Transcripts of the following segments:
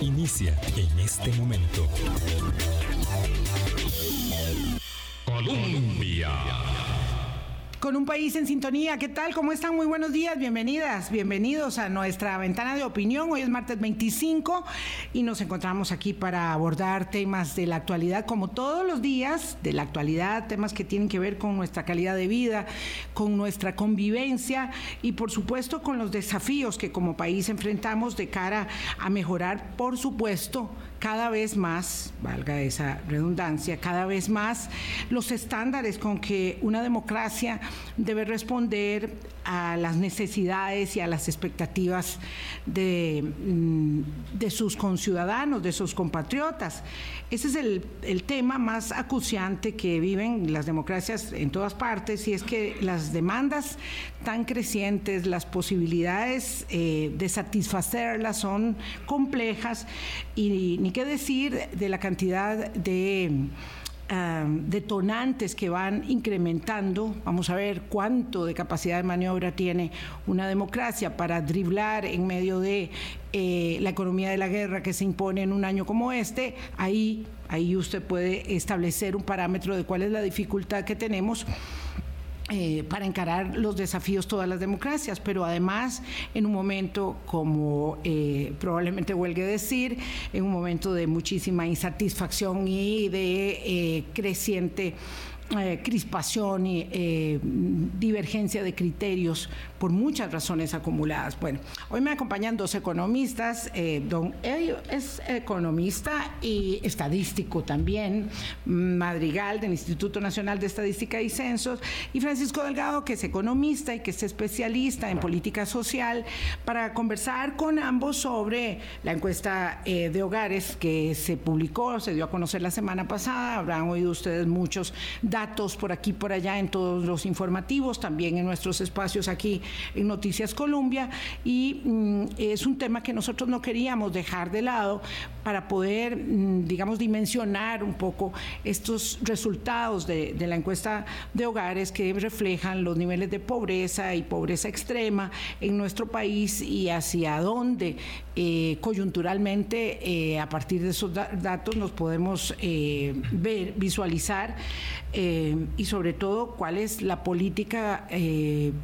inicia en este momento. Colombia con un país en sintonía. ¿Qué tal? ¿Cómo están? Muy buenos días, bienvenidas, bienvenidos a nuestra ventana de opinión. Hoy es martes 25 y nos encontramos aquí para abordar temas de la actualidad, como todos los días, de la actualidad, temas que tienen que ver con nuestra calidad de vida, con nuestra convivencia y por supuesto con los desafíos que como país enfrentamos de cara a mejorar, por supuesto, cada vez más, valga esa redundancia, cada vez más los estándares con que una democracia debe responder a las necesidades y a las expectativas de, mm, de sus conciudadanos, de sus compatriotas. Ese es el, tema más acuciante que viven las democracias en todas partes y es que las demandas tan crecientes, las posibilidades eh, de satisfacerlas son complejas y ni qué decir de la cantidad de detonantes que van incrementando. Vamos a ver cuánto de capacidad de maniobra tiene una democracia para driblar en medio de eh, la economía de la guerra que se impone en un año como este. Ahí, ahí usted puede establecer un parámetro de cuál es la dificultad que tenemos eh, para encarar los desafíos todas las democracias, pero además en un momento, como eh, probablemente huelgue decir, en un momento de muchísima insatisfacción y de eh, creciente eh, crispación y eh, divergencia de criterios por muchas razones acumuladas. Bueno, hoy me acompañan dos economistas. Eh, don Elio es economista y estadístico también, Madrigal del Instituto Nacional de Estadística y Censos, y Francisco Delgado, que es economista y que es especialista en política social, para conversar con ambos sobre la encuesta de hogares que se publicó, se dio a conocer la semana pasada. Habrán oído ustedes muchos datos por aquí por allá en todos los informativos, también en nuestros espacios aquí en Noticias Colombia. Y mm, es un tema que nosotros no queríamos dejar de lado para poder, mm, digamos, dimensionar un poco estos resultados de, la encuesta de hogares que reflejan los niveles de pobreza y pobreza extrema en nuestro país y hacia dónde eh, coyunturalmente eh, a partir de esos datos nos podemos eh, ver, visualizar y sobre todo cuál es la política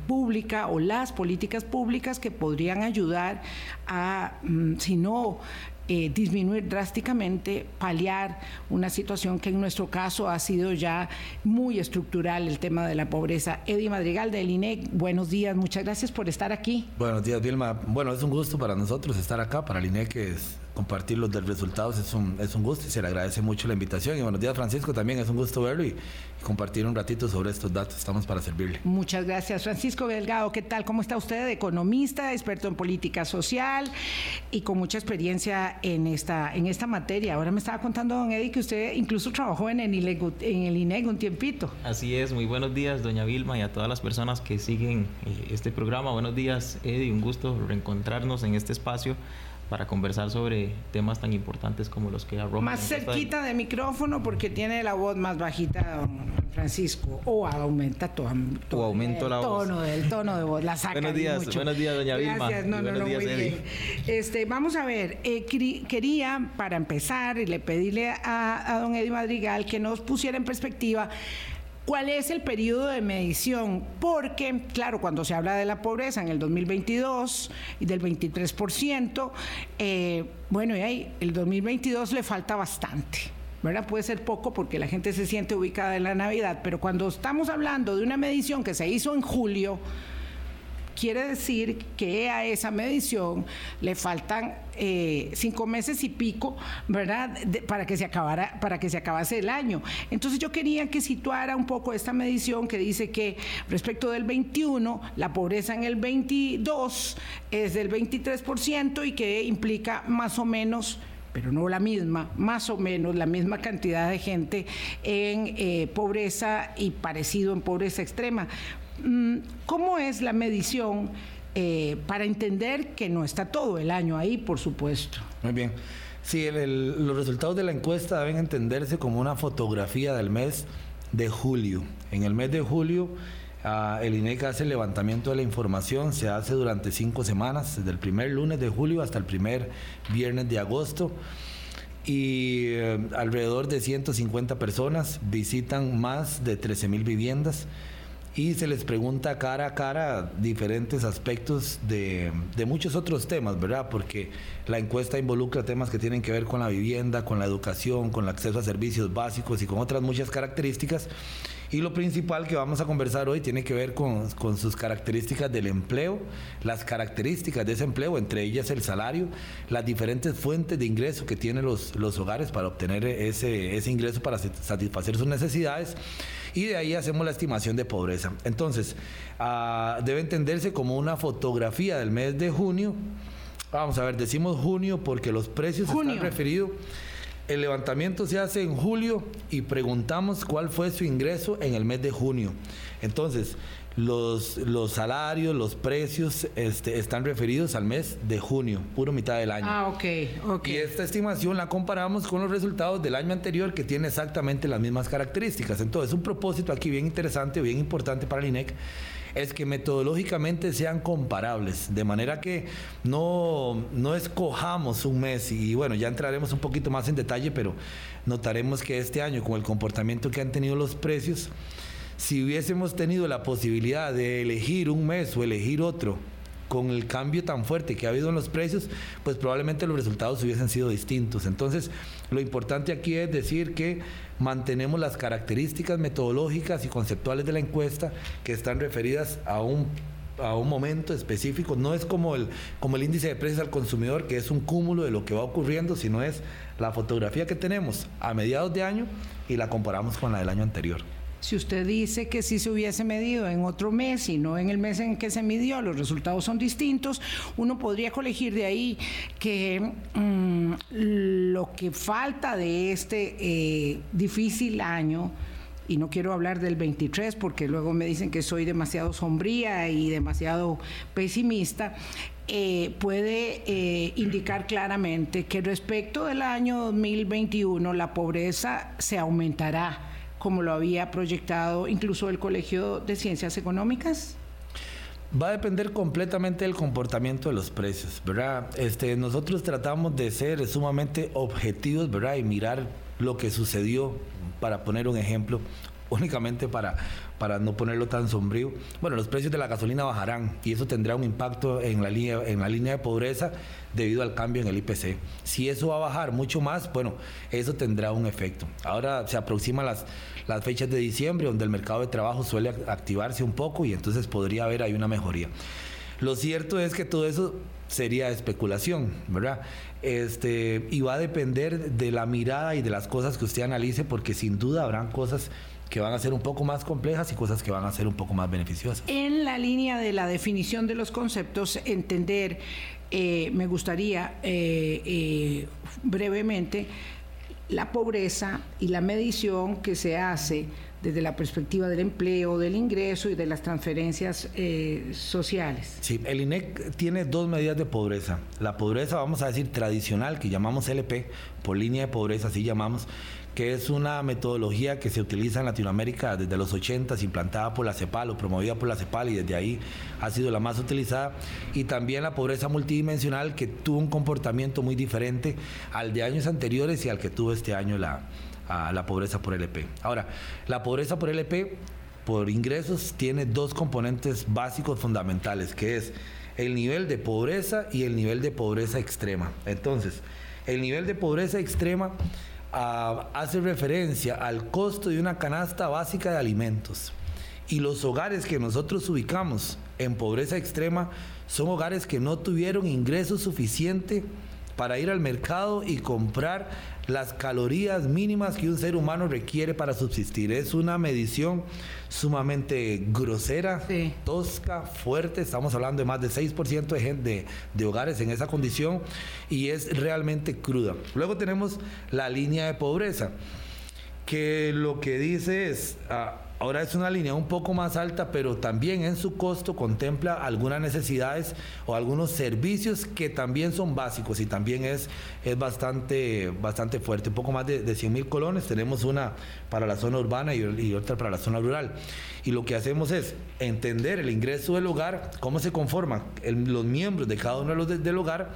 pública o las políticas públicas que podrían ayudar a, mm, si no eh, disminuir drásticamente, paliar una situación que en nuestro caso ha sido ya muy estructural, el tema de la pobreza. Eddie Madrigal del INEC, buenos días, muchas gracias por estar aquí. Buenos días, Vilma. Bueno, es un gusto para nosotros estar acá, para el INEC es compartir los resultados es un, es un gusto y se le agradece mucho la invitación. Y buenos días, Francisco, también es un gusto verlo y, compartir un ratito sobre estos datos. Estamos para servirle. Muchas gracias, Francisco Delgado. ¿Qué tal? ¿Cómo está usted? Economista, experto en política social y con mucha experiencia en esta, en esta materia. Ahora me estaba contando, don Eddie, que usted incluso trabajó en el, en el INEG un tiempito. Así es, muy buenos días, doña Vilma, y a todas las personas que siguen eh, este programa. Buenos días, Eddie, un gusto reencontrarnos en este espacio para conversar sobre temas tan importantes como los que arroja. Más cerquita de... micrófono porque tiene la voz más bajita, don Francisco, o aumenta todo, o aumento el la tono voz. del tono de voz, la saca Buenos días, buenos días, doña Vilma. Gracias, no, no, no, muy bien. Este, vamos a ver, eh, quería para empezar y le pedirle a, a don Eddie Madrigal que nos pusiera en perspectiva ¿Cuál es el periodo de medición? Porque, claro, cuando se habla de la pobreza en el 2022 y del 23%, eh, bueno, y ahí el 2022 le falta bastante. ¿verdad? Puede ser poco porque la gente se siente ubicada en la Navidad, pero cuando estamos hablando de una medición que se hizo en julio, quiere decir que a esa medición le faltan eh, cinco meses y pico, ¿verdad? para que se acabara, para que se acabase el año. Entonces yo quería que situara un poco esta medición que dice que respecto del 21, la pobreza en el 22 es del 23% y que implica más o menos pero no la misma, más o menos la misma cantidad de gente en eh, pobreza y parecido en pobreza extrema. Mm, ¿Cómo es la medición eh, para entender que no está todo el año ahí, por supuesto? Muy bien. Sí, los resultados de la encuesta deben entenderse como una fotografía del mes de julio. En el mes de julio Ah, el INEC hace el levantamiento de la información, se hace durante cinco semanas, desde el primer lunes de julio hasta el primer viernes de agosto. Y eh, alrededor de 150 personas visitan más de 13 mil viviendas y se les pregunta cara a cara diferentes aspectos de, de, muchos otros temas, ¿verdad? Porque la encuesta involucra temas que tienen que ver con la vivienda, con la educación, con el acceso a servicios básicos y con otras muchas características. Y lo principal que vamos a conversar hoy tiene que ver con, con, sus características del empleo, las características de ese empleo, entre ellas el salario, las diferentes fuentes de ingreso que tienen los, los hogares para obtener ese, ese ingreso para satisfacer sus necesidades y de ahí hacemos la estimación de pobreza. Entonces, uh, debe entenderse como una fotografía del mes de junio. Vamos a ver, decimos junio porque los precios junio. están referidos. El levantamiento se hace en julio y preguntamos cuál fue su ingreso en el mes de junio. Entonces, los, los salarios, los precios este, están referidos al mes de junio, puro mitad del año. Ah, ok, ok. Y esta estimación la comparamos con los resultados del año anterior que tiene exactamente las mismas características. Entonces, un propósito aquí bien interesante, bien importante para el INEC es que metodológicamente sean comparables, de manera que no, no escojamos un mes y bueno, ya entraremos un poquito más en detalle, pero notaremos que este año con el comportamiento que han tenido los precios, si hubiésemos tenido la posibilidad de elegir un mes o elegir otro, con el cambio tan fuerte que ha habido en los precios, pues probablemente los resultados hubiesen sido distintos. Entonces, lo importante aquí es decir que mantenemos las características metodológicas y conceptuales de la encuesta que están referidas a un a un momento específico, no es como el, como el índice de precios al consumidor, que es un cúmulo de lo que va ocurriendo, sino es la fotografía que tenemos a mediados de año y la comparamos con la del año anterior. Si usted dice que si se hubiese medido en otro mes y no en el mes en que se midió, los resultados son distintos, uno podría colegir de ahí que mmm, lo que falta de este eh, difícil año, y no quiero hablar del 23 porque luego me dicen que soy demasiado sombría y demasiado pesimista, eh, puede eh, indicar claramente que respecto del año 2021 la pobreza se aumentará como lo había proyectado incluso el Colegio de Ciencias Económicas? Va a depender completamente del comportamiento de los precios, ¿verdad? Este, nosotros tratamos de ser sumamente objetivos, ¿verdad? Y mirar lo que sucedió, para poner un ejemplo, únicamente para, para no ponerlo tan sombrío. Bueno, los precios de la gasolina bajarán y eso tendrá un impacto en la línea, en la línea de pobreza debido al cambio en el IPC. Si eso va a bajar mucho más, bueno, eso tendrá un efecto. Ahora se aproximan las, las fechas de diciembre donde el mercado de trabajo suele activarse un poco y entonces podría haber ahí una mejoría. Lo cierto es que todo eso sería especulación, ¿verdad? Este, y va a depender de la mirada y de las cosas que usted analice, porque sin duda habrán cosas que van a ser un poco más complejas y cosas que van a ser un poco más beneficiosas. En la línea de la definición de los conceptos, entender, eh, me gustaría eh, eh, brevemente la pobreza y la medición que se hace desde la perspectiva del empleo, del ingreso y de las transferencias sociales. Sí, el INEC tiene dos medidas de pobreza. La pobreza, vamos a decir, tradicional, que llamamos LP, por línea de pobreza, así llamamos, que es una metodología que se utiliza en Latinoamérica desde los 80, implantada por la CEPAL o promovida por la CEPAL y desde ahí ha sido la más utilizada. Y también la pobreza multidimensional que tuvo un comportamiento muy diferente al de años anteriores y al que tuvo este año la, la pobreza por LP. Ahora, la pobreza por LP, por ingresos, tiene dos componentes básicos fundamentales, que es el nivel de pobreza y el nivel de pobreza extrema. Entonces, el nivel de pobreza extrema hace referencia al costo de una canasta básica de alimentos. Y los hogares que nosotros ubicamos en pobreza extrema son hogares que no tuvieron ingreso suficiente para ir al mercado y comprar las calorías mínimas que un ser humano requiere para subsistir. Es una medición sumamente grosera, tosca, fuerte. Estamos hablando de más de 6% de, gente, de, hogares en esa condición y es realmente cruda. Luego tenemos la línea de pobreza, que lo que dice es... Ah, Ahora es una línea un poco más alta, pero también en su costo contempla algunas necesidades o algunos servicios que también son básicos y también es, es bastante, bastante fuerte. Un poco más de, de 100 mil colones, tenemos una para la zona urbana y, otra para la zona rural. Y lo que hacemos es entender el ingreso del hogar, cómo se conforman los miembros de cada uno de los del hogar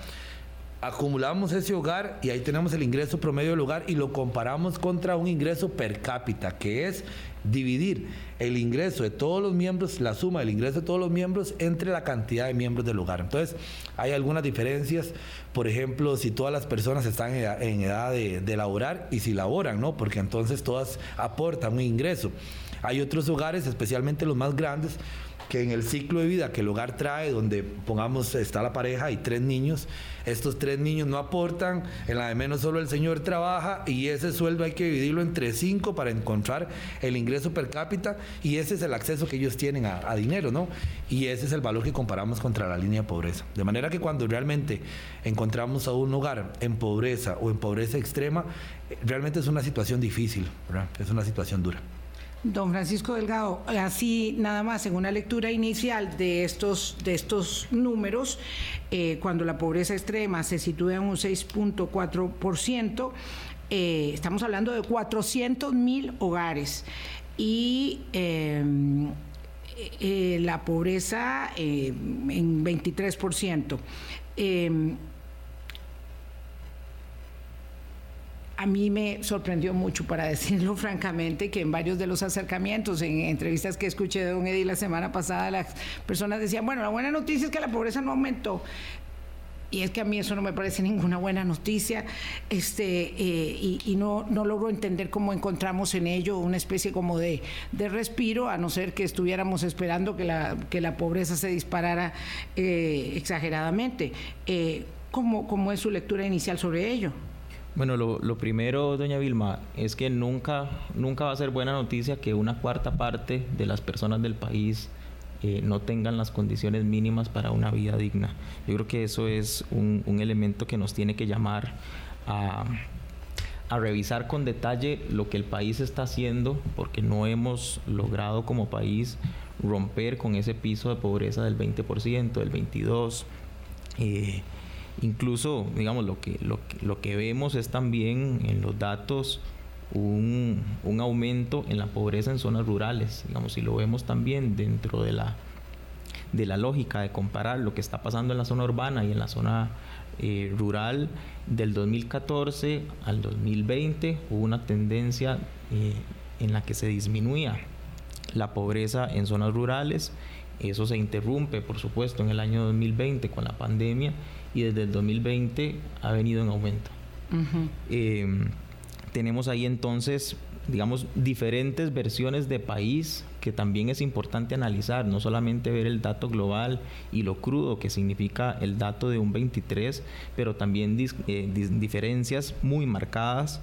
acumulamos ese hogar y ahí tenemos el ingreso promedio del hogar y lo comparamos contra un ingreso per cápita, que es dividir el ingreso de todos los miembros, la suma del ingreso de todos los miembros entre la cantidad de miembros del hogar. Entonces, hay algunas diferencias, por ejemplo, si todas las personas están en edad, de, de, laborar y si laboran, ¿no? Porque entonces todas aportan un ingreso. Hay otros hogares, especialmente los más grandes, que en el ciclo de vida que el hogar trae, donde pongamos está la pareja y tres niños, estos tres niños no aportan, en la de menos solo el señor trabaja y ese sueldo hay que dividirlo entre cinco para encontrar el ingreso per cápita y ese es el acceso que ellos tienen a, a dinero, ¿no? Y ese es el valor que comparamos contra la línea de pobreza. De manera que cuando realmente encontramos a un hogar en pobreza o en pobreza extrema, realmente es una situación difícil, ¿verdad? Es una situación dura. Don Francisco Delgado, así nada más en una lectura inicial de estos, de estos números, eh, cuando la pobreza extrema se sitúa en un 6.4%, eh, estamos hablando de 400 mil hogares y eh, la pobreza en 23% a mí me sorprendió mucho, para decirlo francamente, que en varios de los acercamientos, en entrevistas que escuché de Don Eddie la semana pasada, las personas decían, bueno, la buena noticia es que la pobreza no aumentó. Y es que a mí eso no me parece ninguna buena noticia, este, eh, y, no, logro entender cómo encontramos en ello una especie como de, respiro, a no ser que estuviéramos esperando que la, que la pobreza se disparara eh, exageradamente. Eh, ¿cómo, ¿Cómo es su lectura inicial sobre ello? Bueno, lo, primero, doña Vilma, es que nunca, nunca va a ser buena noticia que una cuarta parte de las personas del país eh, no tengan las condiciones mínimas para una vida digna. Yo creo que eso es un, elemento que nos tiene que llamar a, revisar con detalle lo que el país está haciendo, porque no hemos logrado como país romper con ese piso de pobreza del 20%, del 22%. Eh, Incluso, digamos, lo que, lo, lo que vemos es también en los datos un, un, aumento en la pobreza en zonas rurales. Digamos, si lo vemos también dentro de la, de la lógica de comparar lo que está pasando en la zona urbana y en la zona eh, rural, del 2014 al 2020 hubo una tendencia eh, en la que se disminuía la pobreza en zonas rurales. Eso se interrumpe, por supuesto, en el año 2020 con la pandemia y desde el 2020 ha venido en aumento. Em, tenemos ahí entonces, digamos, diferentes versiones de país que también es importante analizar, no solamente ver el dato global y lo crudo que significa el dato de un 23, pero también eh, diferencias muy marcadas.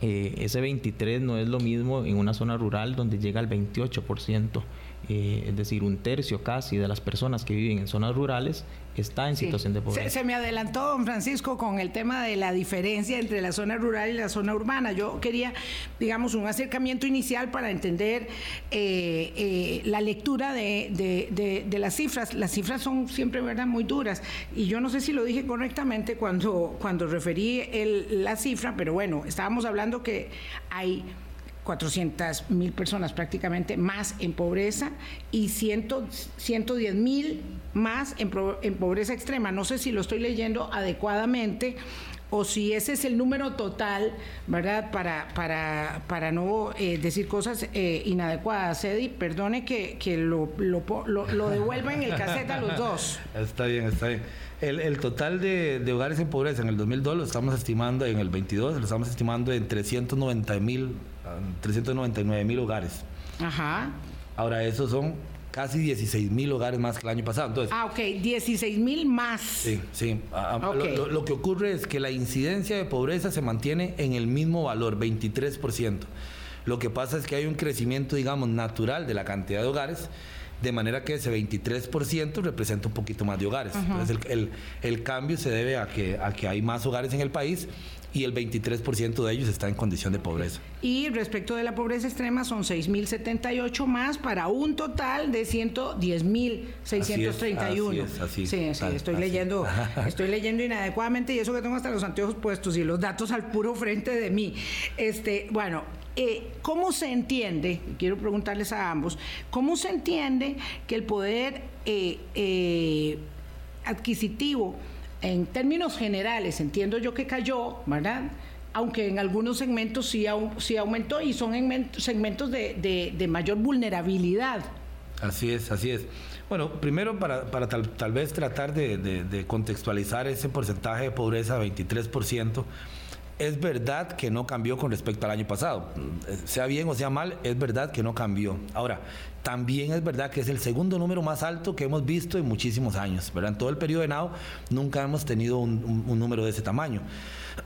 Eh, ese 23 no es lo mismo en una zona rural donde llega al 28%. Eh, es decir, un tercio casi de las personas que viven en zonas rurales está en situación de pobreza. Se, me adelantó, don Francisco, con el tema de la diferencia entre la zona rural y la zona urbana. Yo quería, digamos, un acercamiento inicial para entender eh, eh, la lectura de, las cifras. Las cifras son siempre, ¿verdad?, muy duras. Y yo no sé si lo dije correctamente cuando, cuando referí el, la cifra, pero bueno, estábamos hablando que hay 400 mil personas prácticamente más en pobreza y 110 mil más en, pobreza extrema. No sé si lo estoy leyendo adecuadamente o si ese es el número total, ¿verdad? Para, para, para no eh, decir cosas eh, inadecuadas. Eddie, perdone que, lo, lo, devuelva en el cassette a los dos. Está bien, está bien. El, total de, hogares en pobreza en el 2002 lo estamos estimando, en el 22 lo estamos estimando en 390 mil 399 mil hogares. Ajá. Ahora, esos son casi 16 mil hogares más que el año pasado. Entonces, ah, ok, 16 mil más. Sí, sí. Ah, ah, lo, que ocurre es que la incidencia de pobreza se mantiene en el mismo valor, 23%. Lo que pasa es que hay un crecimiento, digamos, natural de la cantidad de hogares de manera que ese 23% representa un poquito más de hogares. Entonces el, el, cambio se debe a que, a que hay más hogares en el país y el 23% de ellos está en condición de pobreza. Y respecto de la pobreza extrema son 6.078 más para un total de 110.631. Así es, sí, sí, estoy leyendo, estoy leyendo inadecuadamente y eso que tengo hasta los anteojos puestos y los datos al puro frente de mí. Este, bueno, eh, ¿cómo se entiende, quiero preguntarles a ambos, cómo se entiende que el poder eh, eh, adquisitivo en términos generales, entiendo yo que cayó, ¿verdad? Aunque en algunos segmentos sí, sí aumentó y son segmentos de, mayor vulnerabilidad. Así es, así es. Bueno, primero para, tal, vez tratar de, contextualizar ese porcentaje de pobreza, 23%, es verdad que no cambió con respecto al año pasado. Sea bien o sea mal, es verdad que no cambió. Ahora, también es verdad que es el segundo número más alto que hemos visto en muchísimos años. ¿verdad? En todo el periodo de NAO nunca hemos tenido un, número de ese tamaño.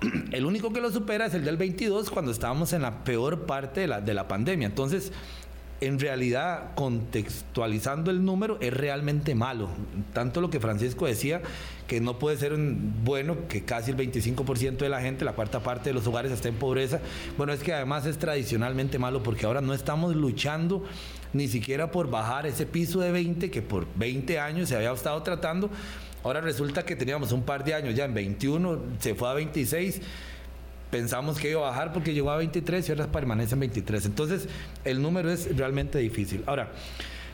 El único que lo supera es el del 22 cuando estábamos en la peor parte de la, de la pandemia. Entonces, en realidad, contextualizando el número, es realmente malo. Tanto lo que Francisco decía, que no puede ser bueno que casi el 25% de la gente, la cuarta parte de los hogares esté en pobreza. Bueno, es que además es tradicionalmente malo porque ahora no estamos luchando ni siquiera por bajar ese piso de 20 que por 20 años se había estado tratando. Ahora resulta que teníamos un par de años ya en 21, se fue a 26 pensamos que iba a bajar porque llegó a 23 y ahora permanece en 23. Entonces, el número es realmente difícil. Ahora,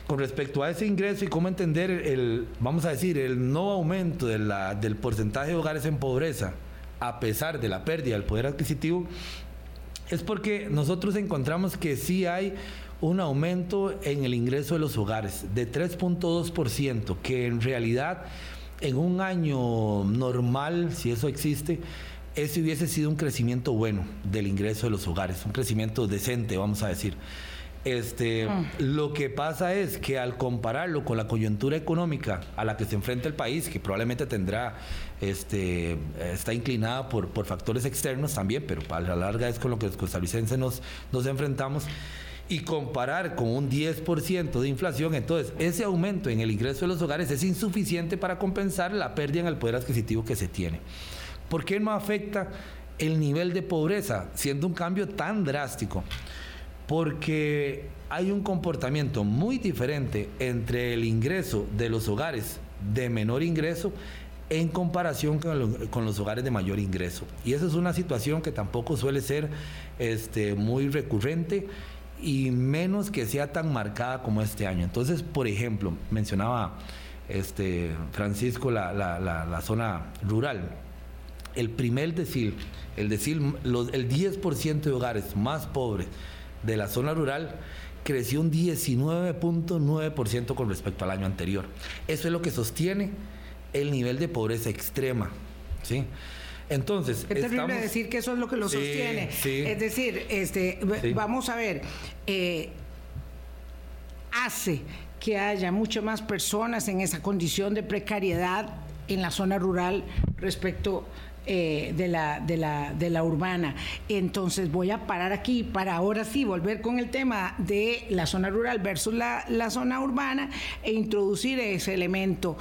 con respecto a ese ingreso y cómo entender el, vamos a decir, el no aumento del porcentaje de hogares en pobreza, a pesar de la pérdida del poder adquisitivo, es porque nosotros encontramos que sí hay un aumento en el ingreso de los hogares de 3.2%, que en realidad en un año normal, si eso existe, ese hubiese sido un crecimiento bueno del ingreso de los hogares, un crecimiento decente, vamos a decir. Este, mm. Lo que pasa es que al compararlo con la coyuntura económica a la que se enfrenta el país, que probablemente tendrá, este, está inclinada por, por factores externos también, pero a la larga es con lo que los costarricenses nos, nos enfrentamos, y comparar con un 10% de inflación, entonces ese aumento en el ingreso de los hogares es insuficiente para compensar la pérdida en el poder adquisitivo que se tiene. ¿Por qué no afecta el nivel de pobreza, siendo un cambio tan drástico? Porque hay un comportamiento muy diferente entre el ingreso de los hogares de menor ingreso en comparación con, los hogares de mayor ingreso. Y esa es una situación que tampoco suele ser este, muy recurrente y menos que sea tan marcada como este año. Entonces, por ejemplo, mencionaba este, Francisco la zona rural el primer decil, el decil, el 10% de hogares más pobres de la zona rural creció un 19.9% con respecto al año anterior. Eso es lo que sostiene el nivel de pobreza extrema. ¿sí? Entonces, es terrible decir que eso es lo que lo sostiene. Es decir, este, vamos a ver, eh, hace que haya mucho más personas en esa condición de precariedad en la zona rural respecto eh, de, la, de, la, de la urbana. Entonces voy a parar aquí para ahora sí volver con el tema de la zona rural versus la, la zona urbana e introducir ese elemento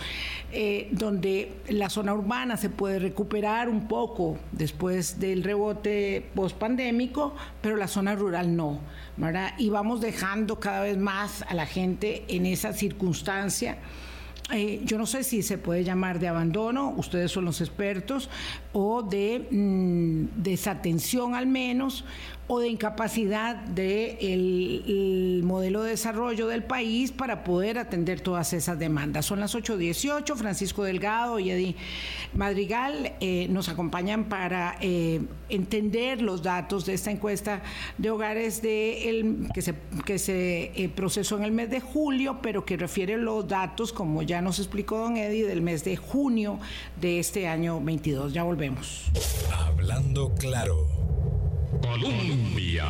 eh, donde la zona urbana se puede recuperar un poco después del rebote post-pandémico, pero la zona rural no. ¿verdad? Y vamos dejando cada vez más a la gente en esa circunstancia eh, yo no sé si se puede llamar de abandono, ustedes son los expertos, o de mm, desatención al menos, o de incapacidad del modelo de desarrollo del país para poder atender todas esas demandas. Son las 8.18, Francisco Delgado y Eddie Madrigal eh, nos acompañan para eh, entender los datos de esta encuesta de hogares de el, que se, que se eh, procesó en el mes de julio, pero que refiere los datos, como ya nos explicó don Eddie, del mes de junio de este año 22. Ya volvemos. Hablando claro. Colombia.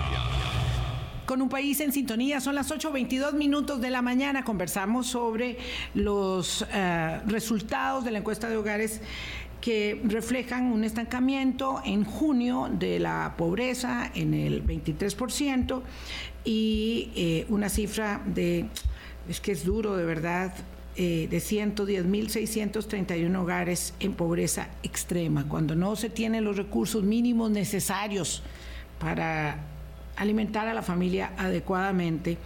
Con un país en sintonía, son las 8.22 minutos de la mañana. Conversamos sobre los eh, resultados de la encuesta de hogares que reflejan un estancamiento en junio de la pobreza en el 23% y eh, una cifra de es que es duro de verdad eh, de 110.631 hogares en pobreza extrema, cuando no se tienen los recursos mínimos necesarios para alimentar a la familia adecuadamente.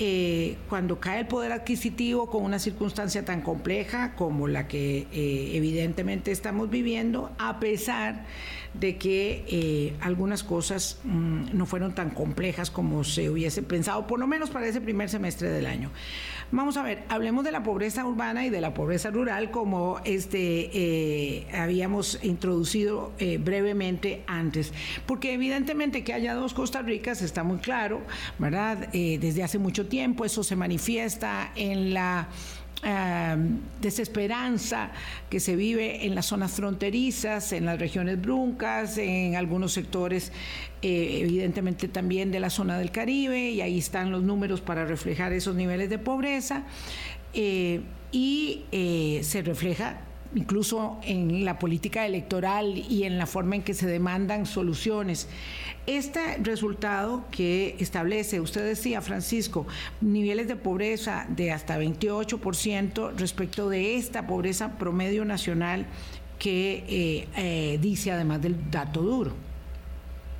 Eh, cuando cae el poder adquisitivo con una circunstancia tan compleja como la que eh, evidentemente estamos viviendo, a pesar de que eh, algunas cosas mm, no fueron tan complejas como se hubiese pensado, por lo menos para ese primer semestre del año. Vamos a ver, hablemos de la pobreza urbana y de la pobreza rural como este eh, habíamos introducido eh, brevemente antes, porque evidentemente que haya dos Costa Ricas está muy claro, ¿verdad? desde hace mucho tiempo eso se manifiesta en la desesperanza que se vive en las zonas fronterizas, en las regiones bruncas, en algunos sectores eh, evidentemente también de la zona del Caribe, y ahí están los números para reflejar esos niveles de pobreza, eh, y eh, se refleja incluso en la política electoral y en la forma en que se demandan soluciones. Este resultado que establece, usted decía, Francisco, niveles de pobreza de hasta 28% respecto de esta pobreza promedio nacional que eh, eh, dice además del dato duro.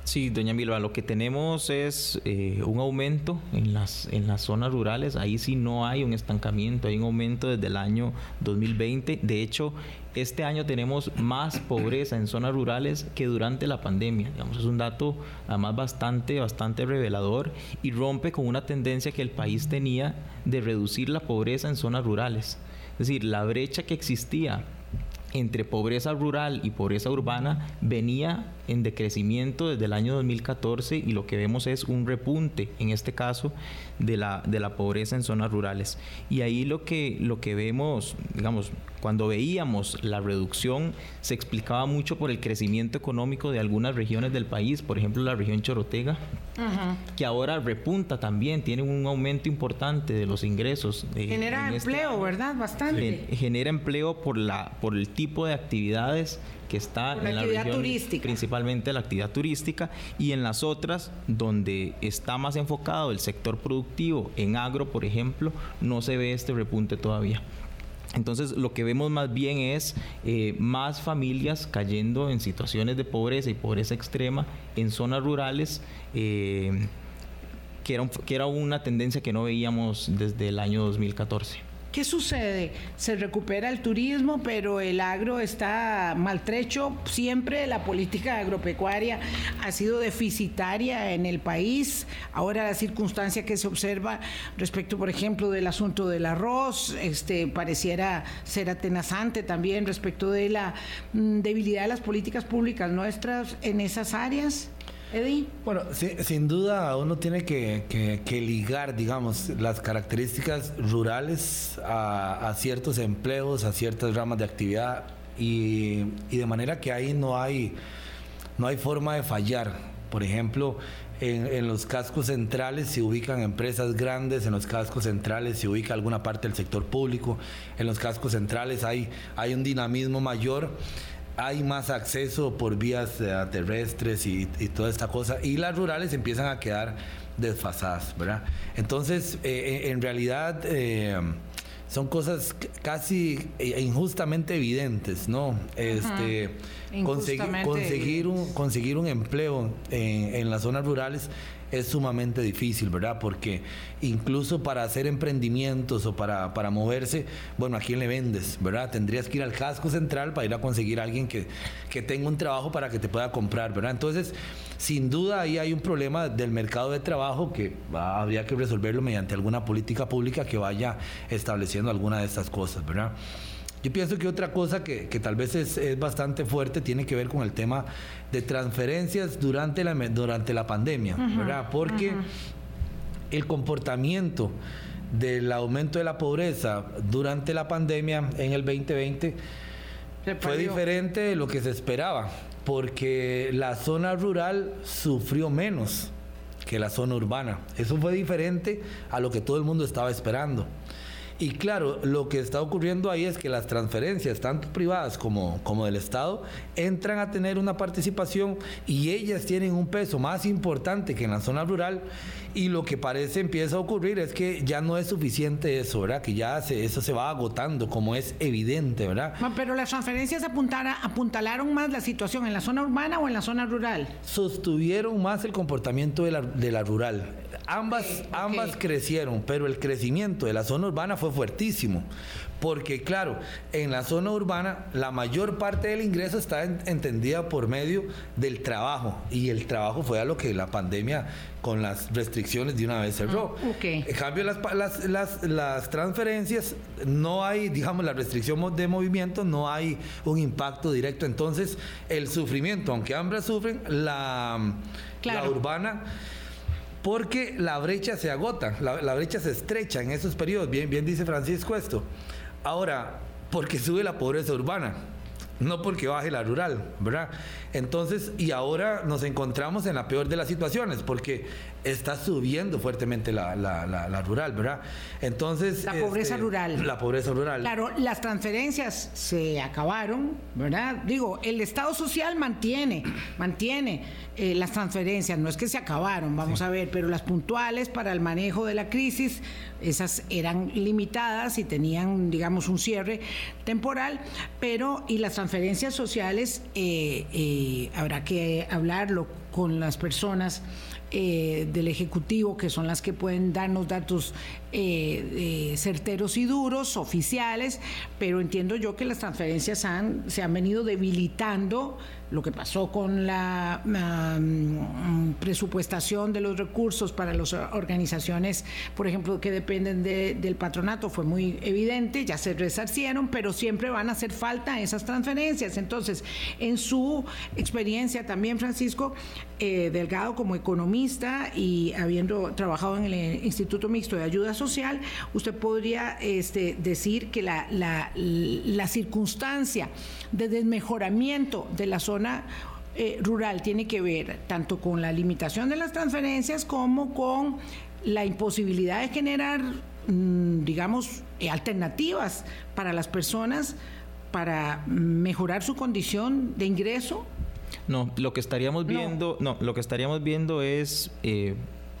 Sí, doña Milva, lo que tenemos es eh, un aumento en las, en las zonas rurales. Ahí sí no hay un estancamiento, hay un aumento desde el año 2020. De hecho, este año tenemos más pobreza en zonas rurales que durante la pandemia. Digamos, es un dato además bastante, bastante revelador y rompe con una tendencia que el país tenía de reducir la pobreza en zonas rurales. Es decir, la brecha que existía entre pobreza rural y pobreza urbana venía en decrecimiento desde el año 2014 y lo que vemos es un repunte, en este caso, de la, de la pobreza en zonas rurales. Y ahí lo que, lo que vemos, digamos, cuando veíamos la reducción, se explicaba mucho por el crecimiento económico de algunas regiones del país, por ejemplo la región Chorotega, que ahora repunta también, tiene un aumento importante de los ingresos. genera este empleo, ¿verdad? Bastante. Genera empleo por, la, por el tipo de actividades que está en la región, turística. principalmente la actividad turística, y en las otras, donde está más enfocado el sector productivo, en agro, por ejemplo, no se ve este repunte todavía. Entonces lo que vemos más bien es eh, más familias cayendo en situaciones de pobreza y pobreza extrema en zonas rurales. Eh, que era, que era una tendencia que no veíamos desde el año 2014. ¿Qué sucede? Se recupera el turismo, pero el agro está maltrecho. Siempre la política agropecuaria ha sido deficitaria en el país. Ahora la circunstancia que se observa respecto, por ejemplo, del asunto del arroz, este pareciera ser atenazante también respecto de la mm, debilidad de las políticas públicas nuestras en esas áreas. Eddie. Bueno, sin duda uno tiene que, ligar, digamos, las características rurales a, ciertos empleos, a ciertas ramas de actividad y, de manera que ahí no hay, no hay forma de fallar. Por ejemplo, en, los cascos centrales se ubican empresas grandes, en los cascos centrales se ubica alguna parte del sector público, en los cascos centrales hay, hay un dinamismo mayor hay más acceso por vías eh, terrestres y, toda esta cosa, y las rurales empiezan a quedar desfasadas, ¿verdad? Entonces, eh, eh, en realidad son cosas casi injustamente evidentes, ¿no? Este, conseguir, un, conseguir un empleo en, en las zonas rurales es sumamente difícil, ¿verdad? Porque incluso para hacer emprendimientos o para, para moverse, bueno, ¿a quién le vendes, ¿verdad? Tendrías que ir al casco central para ir a conseguir a alguien que, que tenga un trabajo para que te pueda comprar, ¿verdad? Entonces, sin duda ahí hay un problema del mercado de trabajo que habría que resolverlo mediante alguna política pública que vaya estableciendo alguna de estas cosas, ¿verdad? Yo pienso que otra cosa que, tal vez es, bastante fuerte tiene que ver con el tema de transferencias durante la, durante la pandemia, ¿verdad? Porque el comportamiento del aumento de la pobreza durante la pandemia en el 2020 fue diferente de lo que se esperaba, porque la zona rural sufrió menos que la zona urbana. Eso fue diferente a lo que todo el mundo estaba esperando. Y claro, lo que está ocurriendo ahí es que las transferencias, tanto privadas como, como del Estado, entran a tener una participación y ellas tienen un peso más importante que en la zona rural Y lo que parece empieza a ocurrir es que ya no es suficiente eso, ¿verdad? Que ya se, eso se va agotando, como es evidente, ¿verdad? Pero las transferencias apuntalaron más la situación en la zona urbana o en la zona rural. Sostuvieron más el comportamiento de la, de la rural. Ambas, ambas crecieron, pero el crecimiento de la zona urbana fue fuertísimo. Porque claro, en la zona urbana la mayor parte del ingreso está entendida por medio del trabajo y el trabajo fue a lo que la pandemia con las restricciones de una vez cerró. Ah, en cambio, las, las, las, transferencias, no hay, digamos, la restricción de movimiento, no hay un impacto directo. Entonces, el sufrimiento, aunque ambas sufren, la, la urbana porque la brecha se agota, la, brecha se estrecha en esos periodos. Bien, bien dice Francisco esto. Ahora, porque sube la pobreza urbana, no porque baje la rural, ¿verdad? Entonces, y ahora nos encontramos en la peor de las situaciones, porque está subiendo fuertemente la, la, rural, ¿verdad? Entonces... La pobreza este, rural. La pobreza rural. Claro, las transferencias se acabaron, ¿verdad? Digo, el Estado social mantiene, mantiene eh, las transferencias, no es que se acabaron, vamos a ver, pero las puntuales para el manejo de la crisis, esas eran limitadas y tenían, digamos, un cierre temporal, pero y las transferencias sociales eh, eh, habrá que hablarlo con las personas eh, del Ejecutivo, que son las que pueden darnos datos eh, eh, certeros y duros, oficiales, pero entiendo yo que las transferencias se han venido debilitando lo que pasó con la presupuestación de los recursos para las organizaciones, por ejemplo, que dependen del patronato, fue muy evidente, ya se resarcieron, pero siempre van a hacer falta esas transferencias. Entonces, en su experiencia también, Francisco eh, Delgado, como economista y habiendo trabajado en el Instituto Mixto de Ayuda Social, usted podría este, decir que la, la, la circunstancia de desmejoramiento de la zona eh, rural tiene que ver tanto con la limitación de las transferencias como con la imposibilidad de generar, mm, digamos, eh, alternativas para las personas para mejorar su condición de ingreso? No, lo que estaríamos viendo, no, lo que estaríamos viendo es eh,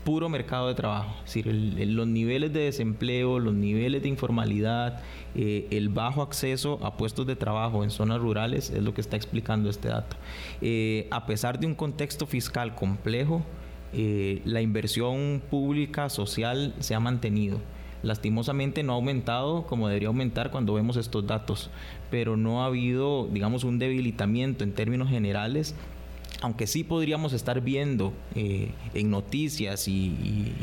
puro mercado de trabajo, es decir, los niveles de desempleo, los niveles de informalidad, eh, el bajo acceso a puestos de trabajo en zonas rurales es lo que está explicando este dato. Eh, a pesar de un contexto fiscal complejo, eh, la inversión pública social se ha mantenido. Lastimosamente no ha aumentado como debería aumentar cuando vemos estos datos, pero no ha habido, digamos, un debilitamiento en términos generales aunque sí podríamos estar viendo eh, en noticias y,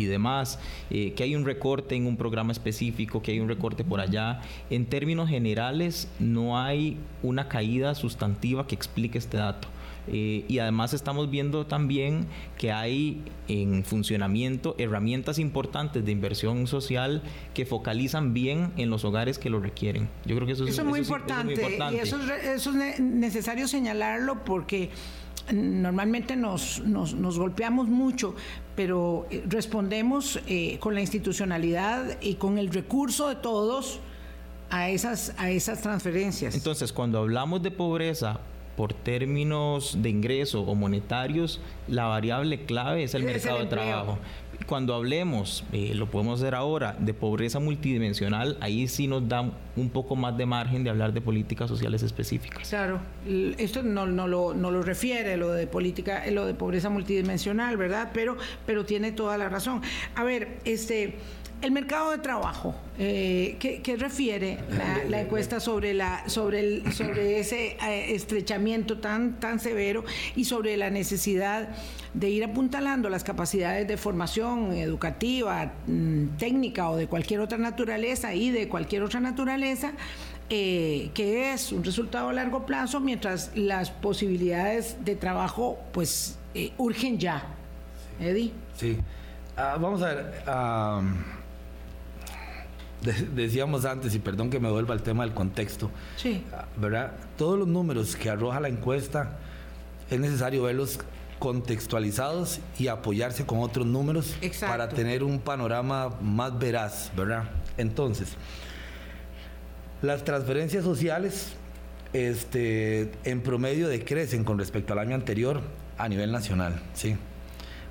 demás eh, que hay un recorte en un programa específico, que hay un recorte por allá, en términos generales no hay una caída sustantiva que explique este dato. Eh, y además estamos viendo también que hay en funcionamiento herramientas importantes de inversión social que focalizan bien en los hogares que lo requieren. Yo creo que eso, es, muy importante. Y eso es necesario señalarlo porque normalmente nos, nos, golpeamos mucho, pero eh, respondemos eh, con la institucionalidad y con el recurso de todos a esas, a esas transferencias. Entonces, cuando hablamos de pobreza por términos de ingreso o monetarios, la variable clave es el mercado de trabajo cuando hablemos, eh, lo podemos hacer ahora, de pobreza multidimensional, ahí sí nos da un poco más de margen de hablar de políticas sociales específicas. Claro, esto no, no, lo, no lo refiere, lo de política, lo de pobreza multidimensional, ¿verdad? Pero, pero tiene toda la razón. A ver, este... El mercado de trabajo, eh, ¿qué, refiere la, encuesta sobre, la, sobre, el, sobre ese eh, estrechamiento tan, tan severo y sobre la necesidad de ir apuntalando las capacidades de formación educativa, mm, técnica o de cualquier otra naturaleza y de cualquier otra naturaleza? Eh, que es un resultado a largo plazo mientras las posibilidades de trabajo pues urgen ya. Eddie. Sí. Ah, vamos a ver decíamos antes, y perdón que me vuelva al tema del contexto, sí. ¿verdad? Todos los números que arroja la encuesta es necesario verlos contextualizados y apoyarse con otros números para tener un panorama más veraz, ¿verdad? Entonces, las transferencias sociales este, en promedio decrecen con respecto al año anterior a nivel nacional, ¿sí?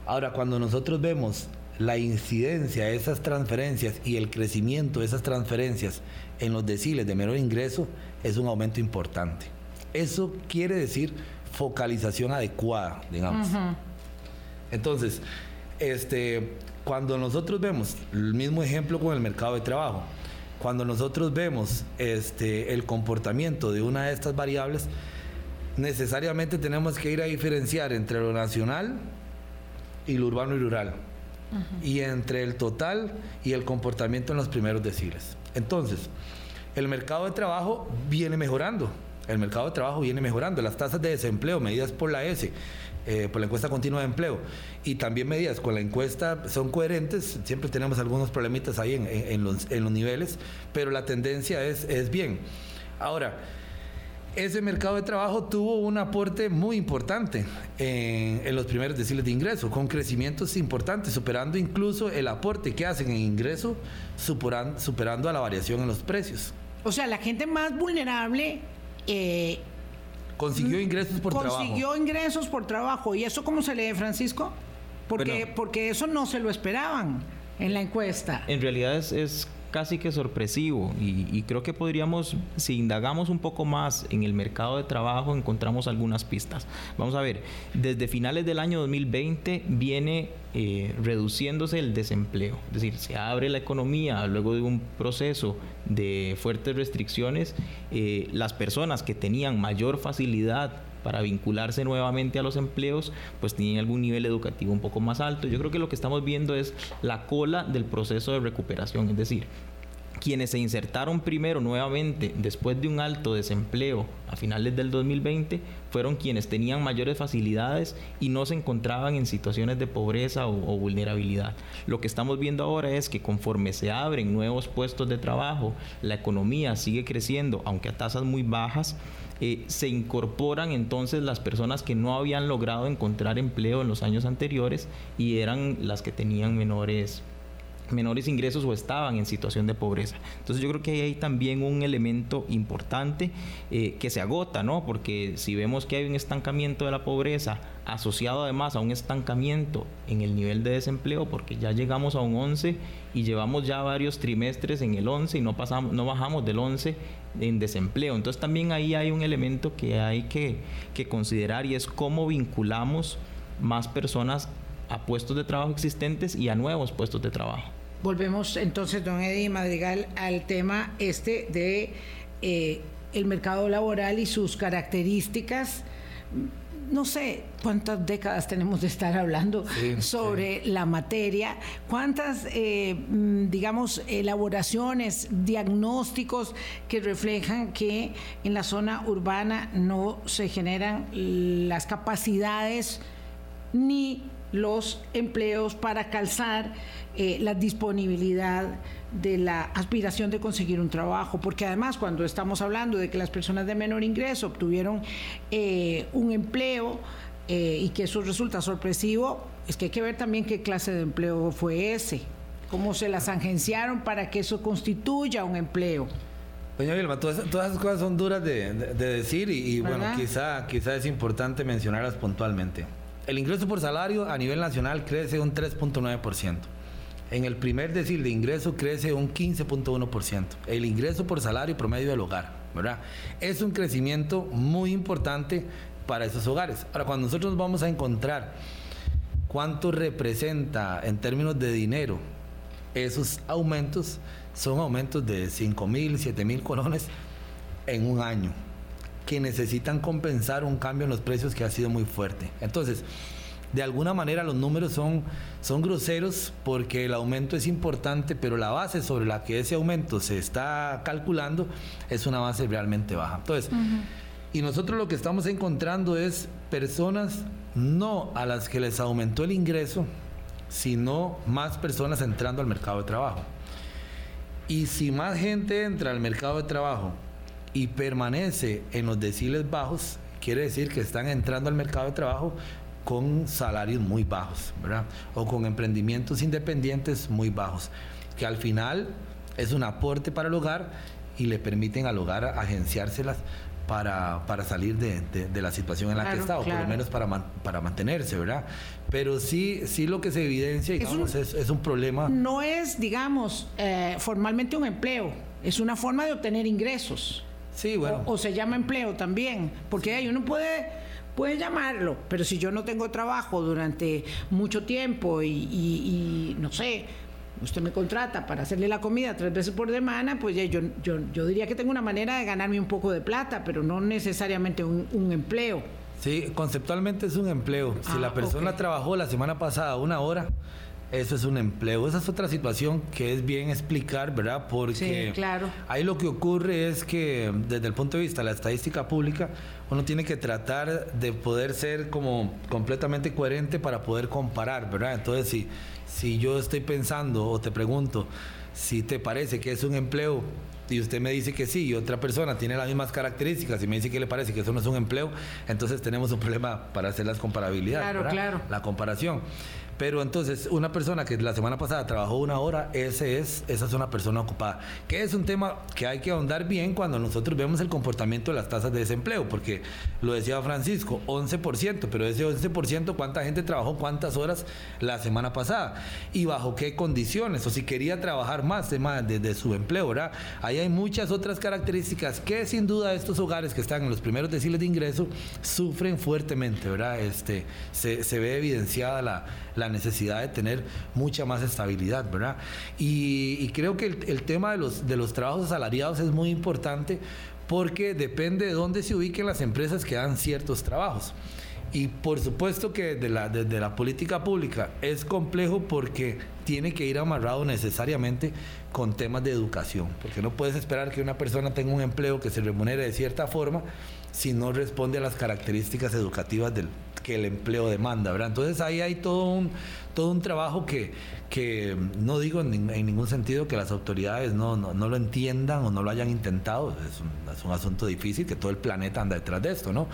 Ahora, cuando nosotros vemos la incidencia de esas transferencias y el crecimiento de esas transferencias en los deciles de menor ingreso es un aumento importante. Eso quiere decir focalización adecuada, digamos. Entonces, este, cuando nosotros vemos el mismo ejemplo con el mercado de trabajo, cuando nosotros vemos este, el comportamiento de una de estas variables, necesariamente tenemos que ir a diferenciar entre lo nacional y lo urbano y rural. Y entre el total y el comportamiento en los primeros deciles. Entonces, el mercado de trabajo viene mejorando. El mercado de trabajo viene mejorando. Las tasas de desempleo medidas por la S, eh, por la encuesta continua de empleo, y también medidas con la encuesta son coherentes. Siempre tenemos algunos problemitas ahí en, los, niveles, pero la tendencia es, es bien. Ahora, ese mercado de trabajo tuvo un aporte muy importante en, los primeros deciles de ingreso, con crecimientos importantes, superando incluso el aporte que hacen en ingreso, superando, a la variación en los precios. O sea, la gente más vulnerable... Eh, consiguió ingresos por trabajo. Consiguió ingresos por trabajo. ¿Y eso cómo se lee, Francisco? Porque, porque eso no se lo esperaban en la encuesta. En realidad es casi que sorpresivo y, creo que podríamos, si indagamos un poco más en el mercado de trabajo, encontramos algunas pistas. Vamos a ver, desde finales del año 2020 viene eh, reduciéndose el desempleo, es decir, se abre la economía luego de un proceso de fuertes restricciones, eh, las personas que tenían mayor facilidad para vincularse nuevamente a los empleos, pues tienen algún nivel educativo un poco más alto. Yo creo que lo que estamos viendo es la cola del proceso de recuperación, es decir, quienes se insertaron primero nuevamente después de un alto desempleo a finales del 2020 fueron quienes tenían mayores facilidades y no se encontraban en situaciones de pobreza o, vulnerabilidad. Lo que estamos viendo ahora es que conforme se abren nuevos puestos de trabajo, la economía sigue creciendo, aunque a tasas muy bajas, eh, se incorporan entonces las personas que no habían logrado encontrar empleo en los años anteriores y eran las que tenían menores menores ingresos o estaban en situación de pobreza. Entonces yo creo que hay también un elemento importante eh, que se agota, ¿no? Porque si vemos que hay un estancamiento de la pobreza asociado además a un estancamiento en el nivel de desempleo, porque ya llegamos a un 11 y llevamos ya varios trimestres en el 11 y no, pasamos, no bajamos del 11 en desempleo. Entonces también ahí hay un elemento que hay que, que considerar y es cómo vinculamos más personas a puestos de trabajo existentes y a nuevos puestos de trabajo. Volvemos entonces, don Eddie Madrigal, al tema este de eh, el mercado laboral y sus características. No sé cuántas décadas tenemos de estar hablando sobre la materia, cuántas, eh, mm, digamos, elaboraciones, diagnósticos que reflejan que en la zona urbana no se generan las capacidades ni los empleos para calzar eh, la disponibilidad de la aspiración de conseguir un trabajo, porque además cuando estamos hablando de que las personas de menor ingreso obtuvieron eh, un empleo eh, y que eso resulta sorpresivo, es que hay que ver también qué clase de empleo fue ese, cómo se las agenciaron para que eso constituya un empleo. Doña Vilma, todas, esas cosas son duras de, decir y, bueno, quizá, quizá es importante mencionarlas puntualmente. El ingreso por salario a nivel nacional crece un 3.9%. En el primer decil de ingreso crece un 15.1%. El ingreso por salario promedio del hogar, ¿verdad? Es un crecimiento muy importante para esos hogares. Ahora, cuando nosotros vamos a encontrar cuánto representa en términos de dinero esos aumentos, son aumentos de 5 mil, 7 mil colones en un año que necesitan compensar un cambio en los precios que ha sido muy fuerte. Entonces, de alguna manera los números son, son groseros porque el aumento es importante, pero la base sobre la que ese aumento se está calculando es una base realmente baja. Entonces, y nosotros lo que estamos encontrando es personas no a las que les aumentó el ingreso, sino más personas entrando al mercado de trabajo. Y si más gente entra al mercado de trabajo y permanece en los deciles bajos, quiere decir que están entrando al mercado de trabajo con salarios muy bajos, ¿verdad? O con emprendimientos independientes muy bajos, que al final es un aporte para el hogar y le permiten al hogar agenciárselas para, para salir de, de, la situación en la que está, o por lo menos para, para mantenerse, ¿verdad? Pero sí, sí lo que se evidencia, digamos, es un, es, un problema. No es, digamos, eh, formalmente un empleo, es una forma de obtener ingresos. Sí, bueno. O, se llama empleo también, porque ahí uno puede puede llamarlo, pero si yo no tengo trabajo durante mucho tiempo y, no sé, usted me contrata para hacerle la comida tres veces por semana, pues yo, yo, yo diría que tengo una manera de ganarme un poco de plata, pero no necesariamente un, empleo. Sí, conceptualmente es un empleo. Si la ah, persona trabajó la semana pasada una hora, eso es un empleo. Esa es otra situación que es bien explicar, ¿verdad? Porque claro. ahí lo que ocurre es que desde el punto de vista de la estadística pública, uno tiene que tratar de poder ser como completamente coherente para poder comparar, ¿verdad? Entonces, si, si yo estoy pensando o te pregunto si te parece que es un empleo y usted me dice que sí y otra persona tiene las mismas características y me dice que le parece que eso no es un empleo, entonces tenemos un problema para hacer las comparabilidades. Claro, claro. La comparación. Pero entonces, una persona que la semana pasada trabajó una hora, ese es, esa es una persona ocupada. Que es un tema que hay que ahondar bien cuando nosotros vemos el comportamiento de las tasas de desempleo, porque lo decía Francisco, 11%, pero ese 11%, ¿cuánta gente trabajó cuántas horas la semana pasada? ¿Y bajo qué condiciones? O si quería trabajar más de, de, su empleo, ¿verdad? Ahí hay muchas otras características que sin duda estos hogares que están en los primeros deciles de ingreso sufren fuertemente, ¿verdad? Este, se, se ve evidenciada la, la necesidad de tener mucha más estabilidad, ¿verdad? Y, creo que el, tema de los, de los trabajos asalariados es muy importante porque depende de dónde se ubiquen las empresas que dan ciertos trabajos. Y por supuesto que desde la, de la política pública es complejo porque tiene que ir amarrado necesariamente con temas de educación, porque no puedes esperar que una persona tenga un empleo que se remunere de cierta forma si no responde a las características educativas del, que el empleo demanda, ¿verdad? Entonces ahí hay todo un, todo un trabajo que, que no digo en, ningún sentido que las autoridades no, no, lo entiendan o no lo hayan intentado, es un, asunto difícil que todo el planeta anda detrás de esto, ¿no?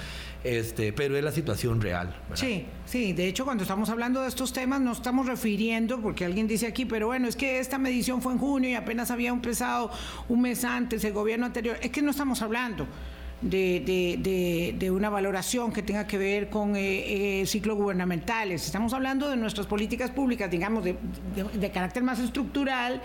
Este, pero es la situación real. Sí, sí, de hecho cuando estamos hablando de estos temas nos estamos refiriendo, porque alguien dice aquí, pero bueno, es que esta medición fue en junio y apenas había empezado un mes antes el gobierno anterior, es que no estamos hablando de, de, una valoración que tenga que ver con eh, eh, ciclos gubernamentales. Estamos hablando de nuestras políticas públicas, digamos, de, carácter más estructural,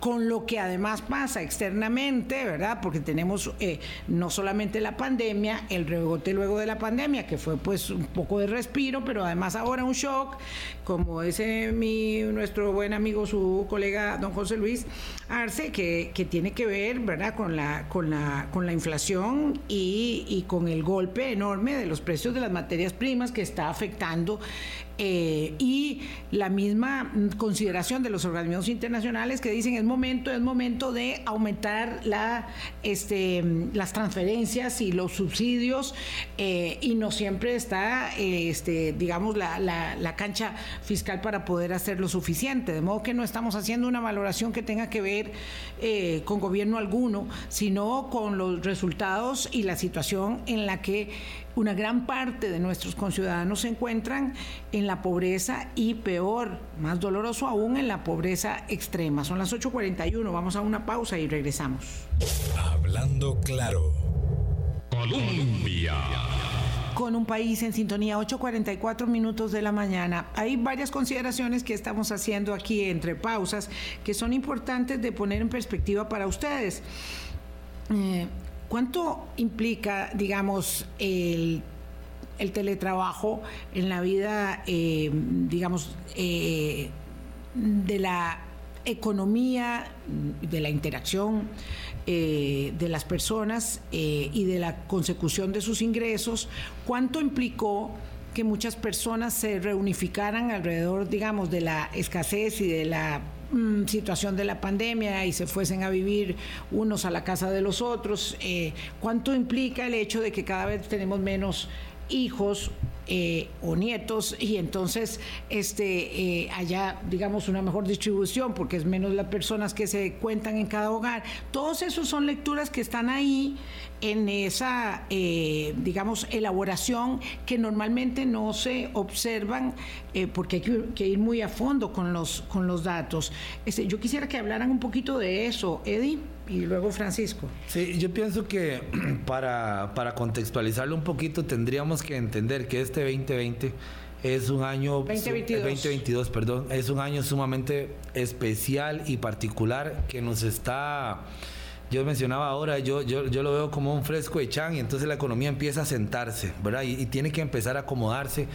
con lo que además pasa externamente, ¿verdad? Porque tenemos eh, no solamente la pandemia, el rebote luego de la pandemia, que fue pues un poco de respiro, pero además ahora un shock, como ese mi, nuestro buen amigo, su colega don José Luis Arce, que, que tiene que ver, ¿verdad?, con la, con la, con la inflación con el golpe enorme de los precios de las materias primas que está afectando eh, y la misma consideración de los organismos internacionales que dicen es momento, es momento de aumentar la, este, las transferencias y los subsidios eh, y no siempre está, este, digamos, la, la, cancha fiscal para poder hacer lo suficiente. De modo que no estamos haciendo una valoración que tenga que ver eh, con gobierno alguno, sino con los resultados y la situación en la que una gran parte de nuestros conciudadanos se encuentran en la pobreza y peor, más doloroso aún, en la pobreza extrema. Son las 8.41, vamos a una pausa y regresamos. Hablando claro. Colombia. Con un país en sintonía, 8.44 minutos de la mañana. Hay varias consideraciones que estamos haciendo aquí entre pausas que son importantes de poner en perspectiva para ustedes. Eh, ¿Cuánto implica, digamos, el, teletrabajo en la vida, eh, digamos, eh, de la economía, de la interacción eh, de las personas y de la consecución de sus ingresos? ¿Cuánto implicó que muchas personas se reunificaran alrededor, digamos, de la escasez y de la Mm, situación de la pandemia y se fuesen a vivir unos a la casa de los otros, eh, ¿cuánto implica el hecho de que cada vez tenemos menos hijos eh, o nietos y entonces este eh, haya digamos una mejor distribución porque es menos las personas que se cuentan en cada hogar todos esos son lecturas que están ahí en esa, eh, digamos, elaboración que normalmente no se observan eh, porque hay que, ir muy a fondo con los, con los datos. Este, yo quisiera que hablaran un poquito de eso, Eddie, y luego Francisco. Sí, yo pienso que para, para contextualizarlo un poquito tendríamos que entender que este 2020 es un año 2022. 2022, perdón, es un año sumamente especial y particular que nos está yo mencionaba ahora, yo, yo, yo lo veo como un fresco de chan y entonces la economía empieza a sentarse, ¿verdad? Y, tiene que empezar a acomodarse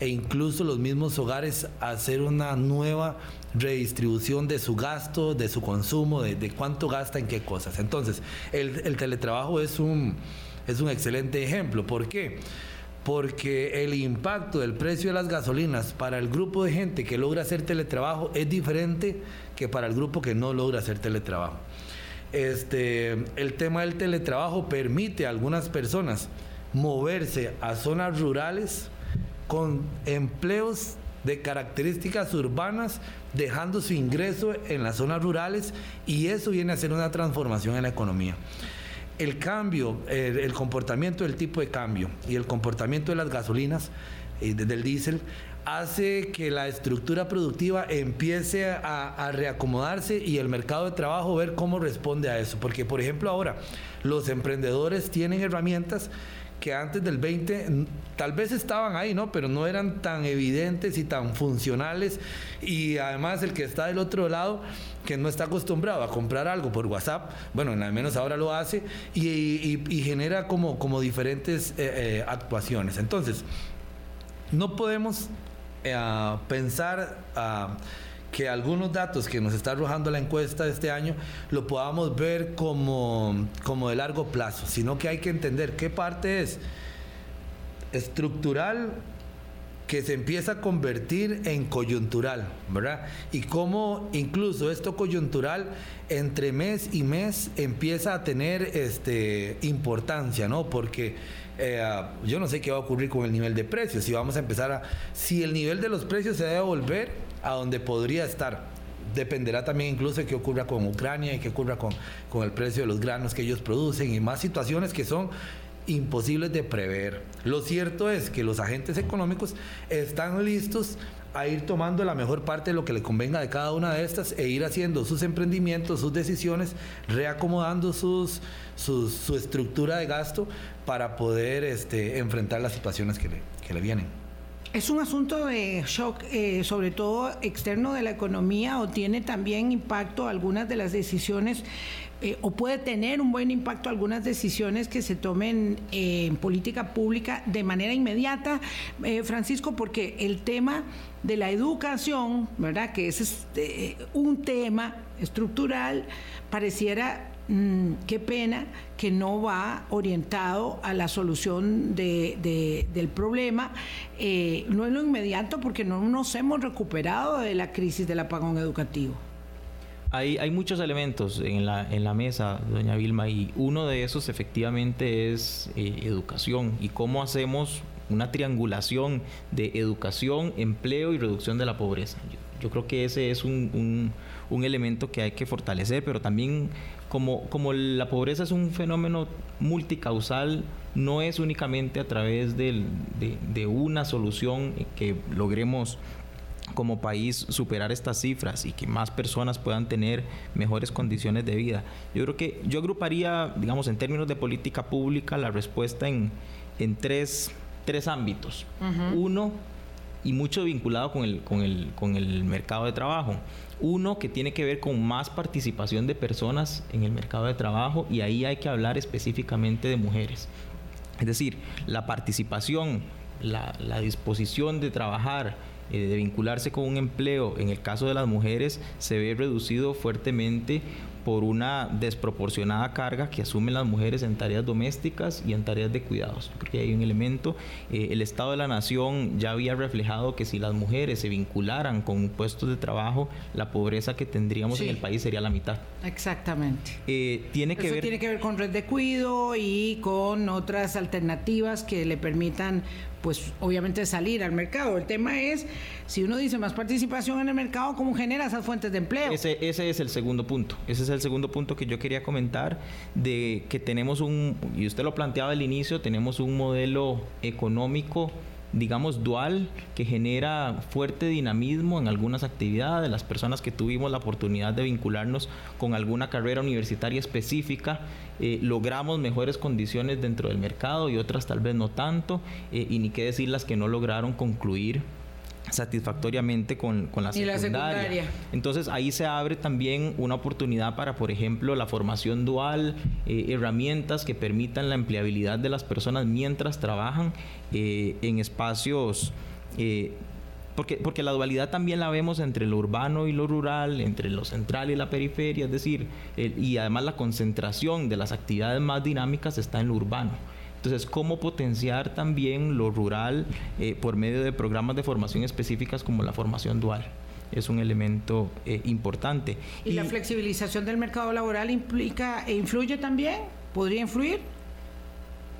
e incluso los mismos hogares hacer una nueva redistribución de su gasto, de su consumo, de, cuánto gasta en qué cosas. Entonces, el, el, teletrabajo es un, es un excelente ejemplo. ¿Por qué? Porque el impacto del precio de las gasolinas para el grupo de gente que logra hacer teletrabajo es diferente que para el grupo que no logra hacer teletrabajo. Este, el tema del teletrabajo permite a algunas personas moverse a zonas rurales con empleos de características urbanas, dejando su ingreso en las zonas rurales y eso viene a ser una transformación en la economía. El cambio, el, comportamiento del tipo de cambio y el comportamiento de las gasolinas, y del diésel, hace que la estructura productiva empiece a, reacomodarse y el mercado de trabajo ver cómo responde a eso. Porque, por ejemplo, ahora los emprendedores tienen herramientas que antes del 20 tal vez estaban ahí, ¿no? Pero no eran tan evidentes y tan funcionales. Y además el que está del otro lado, que no está acostumbrado a comprar algo por WhatsApp, bueno, al menos ahora lo hace y, genera como, como diferentes eh, eh, actuaciones. Entonces, no podemos a pensar que algunos datos que nos está arrojando la encuesta este año lo podamos ver como, como de largo plazo, sino que hay que entender qué parte es estructural que se empieza a convertir en coyuntural, ¿verdad? Y cómo incluso esto coyuntural entre mes y mes empieza a tener este, importancia, ¿no? Porque eh, yo no sé qué va a ocurrir con el nivel de precios, si vamos a empezar a, si el nivel de los precios se debe volver a donde podría estar. Dependerá también incluso de qué ocurra con Ucrania y qué ocurra con, con el precio de los granos que ellos producen y más situaciones que son imposibles de prever. Lo cierto es que los agentes económicos están listos a ir tomando la mejor parte de lo que le convenga de cada una de estas e ir haciendo sus emprendimientos, sus decisiones, reacomodando sus, su estructura de gasto para poder este, enfrentar las situaciones que le, que le vienen. ¿Es un asunto de shock, eh, sobre todo externo de la economía, o tiene también impacto algunas de las decisiones, eh, o puede tener un buen impacto algunas decisiones que se tomen eh, en política pública de manera inmediata, Francisco? Porque el tema de la educación, ¿verdad? Que es este, un tema estructural, pareciera Mm, qué pena que no va orientado a la solución del problema. Eh, no es lo inmediato porque no nos hemos recuperado de la crisis del apagón educativo. Hay, hay muchos elementos en la, en la mesa, doña Vilma, y uno de esos efectivamente es eh, educación y cómo hacemos una triangulación de educación, empleo y reducción de la pobreza. Yo, creo que ese es un, un elemento que hay que fortalecer, pero también como, como la pobreza es un fenómeno multicausal, no es únicamente a través de, de, una solución que logremos como país superar estas cifras y que más personas puedan tener mejores condiciones de vida. Yo creo que yo agruparía, digamos, en términos de política pública, la respuesta en, en tres, tres ámbitos. Uno, y mucho vinculado con el, con el, con el mercado de trabajo. Uno que tiene que ver con más participación de personas en el mercado de trabajo y ahí hay que hablar específicamente de mujeres. Es decir, la participación, la, disposición de trabajar, eh, de vincularse con un empleo, en el caso de las mujeres, se ve reducido fuertemente por una desproporcionada carga que asumen las mujeres en tareas domésticas y en tareas de cuidados. creo que hay un elemento, eh, el Estado de la Nación ya había reflejado que si las mujeres se vincularan con puestos de trabajo, la pobreza que tendríamos en el país sería la mitad. Exactamente. Eh, tiene que Eso tiene que ver con red de cuido y con otras alternativas que le permitan pues obviamente salir al mercado. El tema es, si uno dice más participación en el mercado, ¿cómo genera esas fuentes de empleo? Ese, ese es el segundo punto. Ese es el segundo punto que yo quería comentar, de que tenemos un, y usted lo planteaba al inicio, tenemos un modelo económico digamos, dual que genera fuerte dinamismo en algunas actividades. Las personas que tuvimos la oportunidad de vincularnos con alguna carrera universitaria específica, eh, logramos mejores condiciones dentro del mercado y otras tal vez no tanto, eh, y ni qué decir las que no lograron concluir satisfactoriamente con, con la, secundaria. Entonces ahí se abre también una oportunidad para, por ejemplo, la formación dual, eh, herramientas que permitan la empleabilidad de las personas mientras trabajan eh, en espacios... Eh, porque, porque la dualidad también la vemos entre lo urbano y lo rural, entre lo central y la periferia, es decir, y además la concentración de las actividades más dinámicas está en lo urbano. Entonces, ¿cómo potenciar también lo rural eh, por medio de programas de formación específicas como la formación dual? Es un elemento eh, importante. ¿Y, la flexibilización del mercado laboral implica e influye también? ¿Podría influir?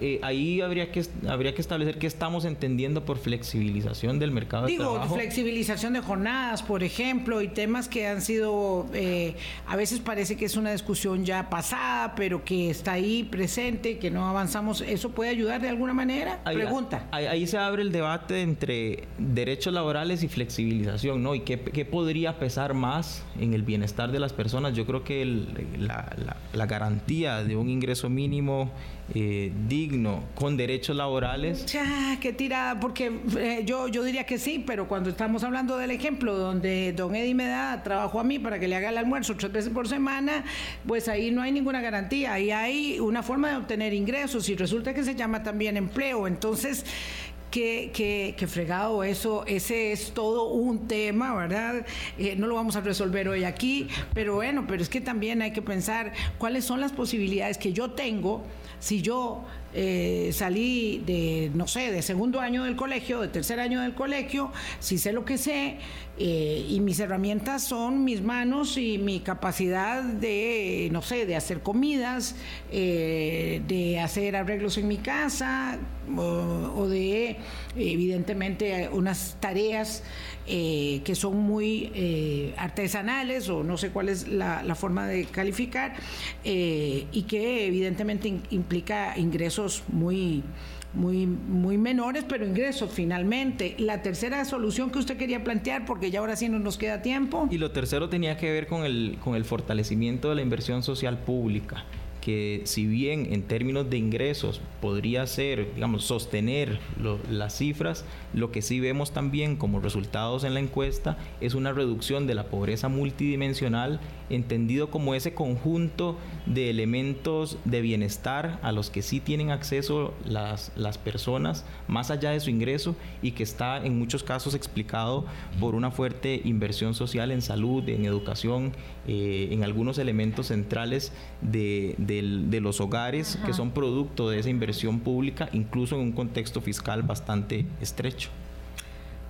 Eh, ahí habría que, habría que establecer qué estamos entendiendo por flexibilización del mercado de trabajo. Digo, flexibilización de jornadas, por ejemplo, y temas que han sido, eh, a veces parece que es una discusión ya pasada, pero que está ahí presente, que no avanzamos. ¿Eso puede ayudar de alguna manera? Pregunta. Ahí, se abre el debate entre derechos laborales y flexibilización, ¿no? ¿Y qué, podría pesar más en el bienestar de las personas? Yo creo que la, la garantía de un ingreso mínimo eh, digno, con derechos laborales? Ya, qué tirada, porque eh, yo, yo diría que sí, pero cuando estamos hablando del ejemplo donde don Eddie me da trabajo a mí para que le haga el almuerzo tres veces por semana, pues ahí no hay ninguna garantía, ahí hay una forma de obtener ingresos y resulta que se llama también empleo. Entonces, Qué, qué, fregado eso, ese es todo un tema, ¿verdad? Eh, no lo vamos a resolver hoy aquí, pero bueno, pero es que también hay que pensar cuáles son las posibilidades que yo tengo si yo eh, salí de, no sé, de segundo año del colegio, de tercer año del colegio, si sé lo que sé eh, y mis herramientas son mis manos y mi capacidad de, no sé, de hacer comidas, eh, de hacer arreglos en mi casa o de, evidentemente, unas tareas que son muy artesanales o no sé cuál es la, forma de calificar y que evidentemente implica ingresos muy muy, muy menores, pero ingresos finalmente. La tercera solución que usted quería plantear, porque ya ahora sí no nos queda tiempo. Y lo tercero tenía que ver con el, con el fortalecimiento de la inversión social pública que si bien en términos de ingresos podría ser, digamos, sostener las cifras, lo que sí vemos también como resultados en la encuesta es una reducción de la pobreza multidimensional, entendido como ese conjunto de elementos de bienestar a los que sí tienen acceso las, las personas más allá de su ingreso y que está en muchos casos explicado por una fuerte inversión social en salud, en educación, eh, en algunos elementos centrales de de los hogares que son producto de esa inversión pública, incluso en un contexto fiscal bastante estrecho.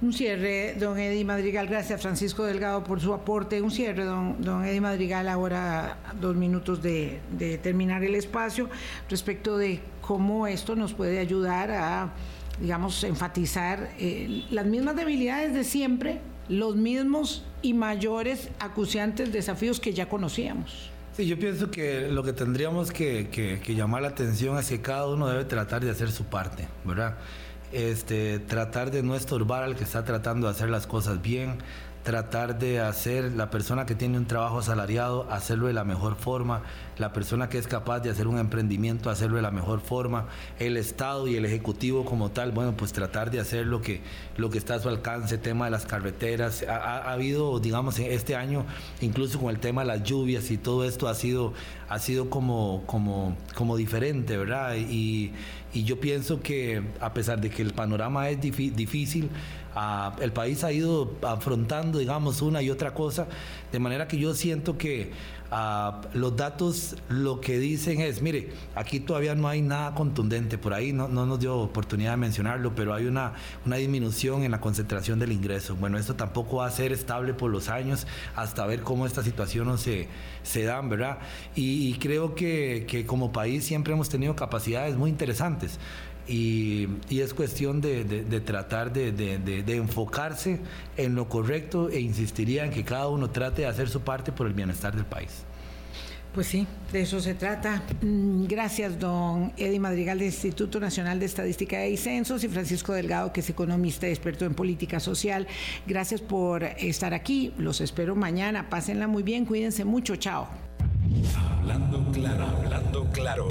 Un cierre, don Eddie Madrigal. Gracias, Francisco Delgado, por su aporte. Un cierre, don, don Eddie Madrigal, ahora dos minutos de, terminar el espacio, respecto de cómo esto nos puede ayudar a, digamos, enfatizar eh, las mismas debilidades de siempre, los mismos y mayores acuciantes desafíos que ya conocíamos. Sí, yo pienso que lo que tendríamos que, llamar la atención es que cada uno debe tratar de hacer su parte, ¿verdad? Este, tratar de no estorbar al que está tratando de hacer las cosas bien, tratar de hacer la persona que tiene un trabajo asalariado, hacerlo de la mejor forma, la persona que es capaz de hacer un emprendimiento, hacerlo de la mejor forma, el Estado y el Ejecutivo como tal, bueno, pues tratar de hacer lo que, lo que está a su alcance, tema de las carreteras, ha, habido, digamos, este año, incluso con el tema de las lluvias y todo esto ha sido, ha sido como, como, como diferente, ¿verdad? Y, y yo pienso que a pesar de que el panorama es difícil, el país ha ido afrontando, digamos, una y otra cosa, de manera que yo siento que los datos lo que dicen es, mire, aquí todavía no hay nada contundente, por ahí no, no nos dio oportunidad de mencionarlo, pero hay una, una disminución en la concentración del ingreso. Bueno, esto tampoco va a ser estable por los años hasta ver cómo esta situación no se, se dan, ¿verdad? Y, creo que, que, como país siempre hemos tenido capacidades muy interesantes. Y, es cuestión de, tratar de, enfocarse en lo correcto e insistiría en que cada uno trate de hacer su parte por el bienestar del país. Pues sí, de eso se trata. Mm, gracias, don Eddie Madrigal del Instituto Nacional de Estadística y Censos y Francisco Delgado, que es economista y experto en política social. Gracias por estar aquí. Los espero mañana. Pásenla muy bien, cuídense mucho. Chao. Hablando claro, hablando claro.